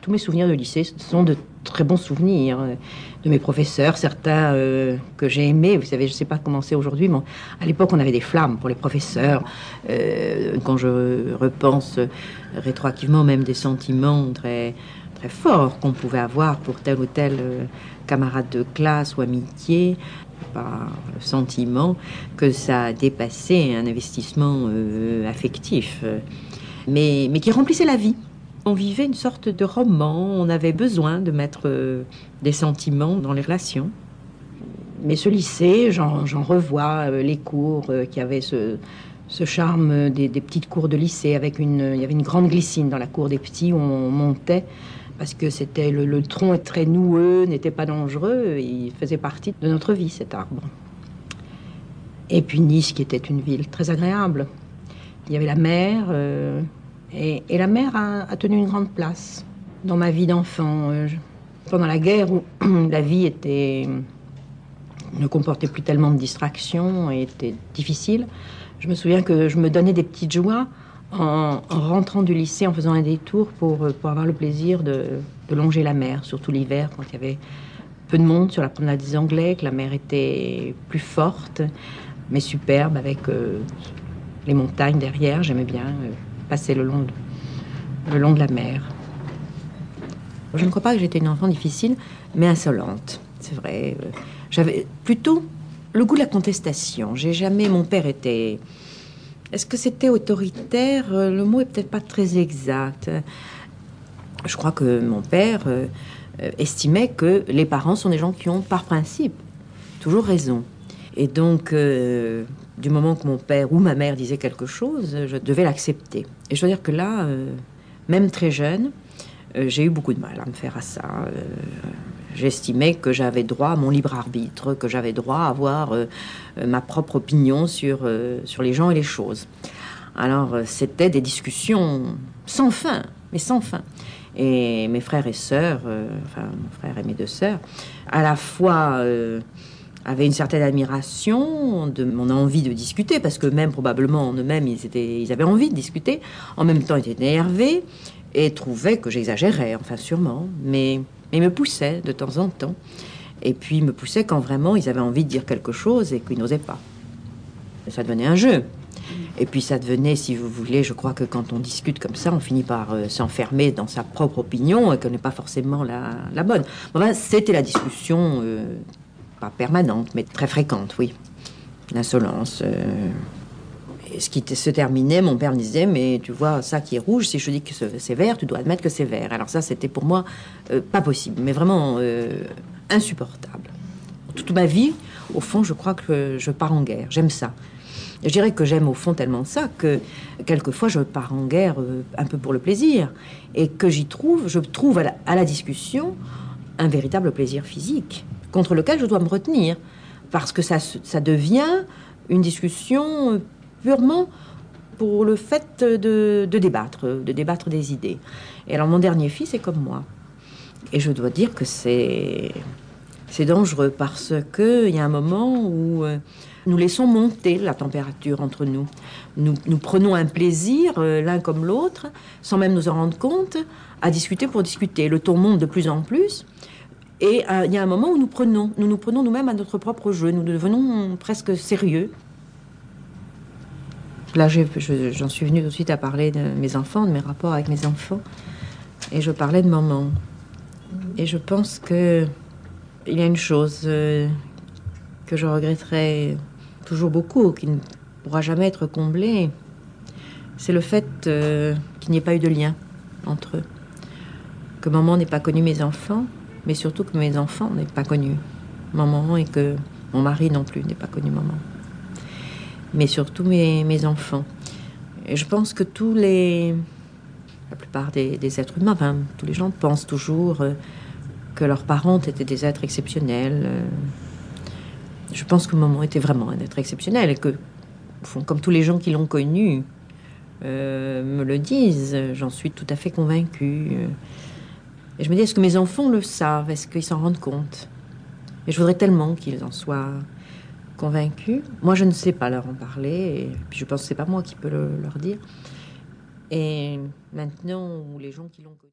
tous mes souvenirs de lycée sont de très bons souvenirs euh, de mes professeurs, certains euh, que j'ai aimés. Vous savez, je ne sais pas comment c'est aujourd'hui, mais à l'époque, on avait des flammes pour les professeurs. Euh, quand je repense rétroactivement, même des sentiments très, très forts qu'on pouvait avoir pour tel ou tel camarade de classe ou amitié, par le sentiment que ça dépassait un investissement affectif, mais, mais qui remplissait la vie. On vivait une sorte de roman, on avait besoin de mettre euh, des sentiments dans les relations. Mais ce lycée, j'en revois euh, les cours euh, qui avaient ce, charme des, petites cours de lycée avec une, il y avait une grande glycine dans la cour des petits où on montait parce que c'était le, le, tronc très noueux, n'était pas dangereux, il faisait partie de notre vie cet arbre. Et puis Nice qui était une ville très agréable. Il y avait la mer, et, la mer a, tenu une grande place dans ma vie d'enfant. Euh, pendant la guerre, où la vie ne comportait plus tellement de distractions et était difficile, je me souviens que je me donnais des petites joies en, rentrant du lycée, en faisant un détour pour, pour avoir le plaisir de, longer la mer, surtout l'hiver, quand il y avait peu de monde sur la promenade des Anglais, que la mer était plus forte, mais superbe, avec euh, les montagnes derrière. J'aimais bien. Euh, le long, de, le long de la mer. Je ne crois pas que j'étais une enfant difficile, mais insolente. C'est vrai. Euh, j'avais plutôt le goût de la contestation. J'ai jamais. Mon père était. Est-ce que c'était autoritaire? Euh, Le mot est peut-être pas très exact. Je crois que mon père euh, estimait que les parents sont des gens qui ont, par principe, toujours raison. Et donc, du moment que mon père ou ma mère disait quelque chose, je devais l'accepter. Et je dois dire que là, euh, même très jeune, euh, j'ai eu beaucoup de mal à me faire à ça. Euh, j'estimais que j'avais droit à mon libre arbitre, que j'avais droit à avoir ma propre opinion sur, sur les gens et les choses. Alors, c'était des discussions sans fin, mais sans fin. Et mes frères et sœurs, enfin mon frère et mes deux sœurs, à la fois avaient une certaine admiration de mon envie de discuter, parce que même probablement en eux-mêmes, ils, ils avaient envie de discuter. En même temps, ils étaient énervés et trouvaient que j'exagérais, enfin sûrement, mais, mais me poussaient de temps en temps. Et puis me poussaient quand vraiment ils avaient envie de dire quelque chose et qu'ils n'osaient pas. Ça devenait un jeu. Et puis ça devenait, si vous voulez, je crois que quand on discute comme ça, on finit par euh, s'enfermer dans sa propre opinion et qu'elle n'est pas forcément la, bonne. Enfin, c'était la discussion euh, permanente, mais très fréquente, oui. L'insolence. Euh, ce qui se terminait, mon père me disait, mais tu vois, ça qui est rouge, si je dis que c'est vert, tu dois admettre que c'est vert. Alors ça, c'était pour moi euh, pas possible, mais vraiment euh, insupportable. Toute ma vie, au fond, je crois que je pars en guerre. J'aime ça. Je dirais que j'aime au fond tellement ça que quelquefois je pars en guerre un peu pour le plaisir et que j'y trouve, je trouve à la discussion un véritable plaisir physique contre lequel je dois me retenir, parce que ça, ça devient une discussion euh, purement pour le fait de, débattre, de débattre des idées. Et alors mon dernier fils est comme moi. Et je dois dire que c'est c'est dangereux parce que il y a un moment où euh, nous laissons monter la température entre nous. Nous, prenons un plaisir euh, l'un comme l'autre, sans même nous en rendre compte, à discuter pour discuter. Le ton monte de plus en plus. Et euh, il y a un moment où nous prenons, nous nous prenons nous-mêmes à notre propre jeu, nous devenons presque sérieux. Là, j'en suis venue tout de suite à parler de mes enfants, de mes rapports avec mes enfants, et je parlais de maman. Et je pense que il y a une chose euh, que je regretterai toujours beaucoup, qui ne pourra jamais être comblée, c'est le fait euh, qu'il n'y ait pas eu de lien entre eux, que maman n'ait pas connu mes enfants mais surtout que mes enfants n'aient pas connu maman et que mon mari non plus n'ait pas connu maman. Mais surtout mes, enfants. Et je pense que tous les. La plupart des, êtres humains, tous les gens pensent toujours euh, que leurs parents étaient des êtres exceptionnels. Euh. Je pense que maman était vraiment un être exceptionnel et que, comme tous les gens qui l'ont connu euh, me le disent, j'en suis tout à fait convaincue. Et je me dis, est-ce que mes enfants le savent? Est-ce qu'ils s'en rendent compte? Et je voudrais tellement qu'ils en soient convaincus. Moi, je ne sais pas leur en parler, et puis je pense que c'est pas moi qui peux le, leur dire. Et maintenant, les gens qui l'ont connu.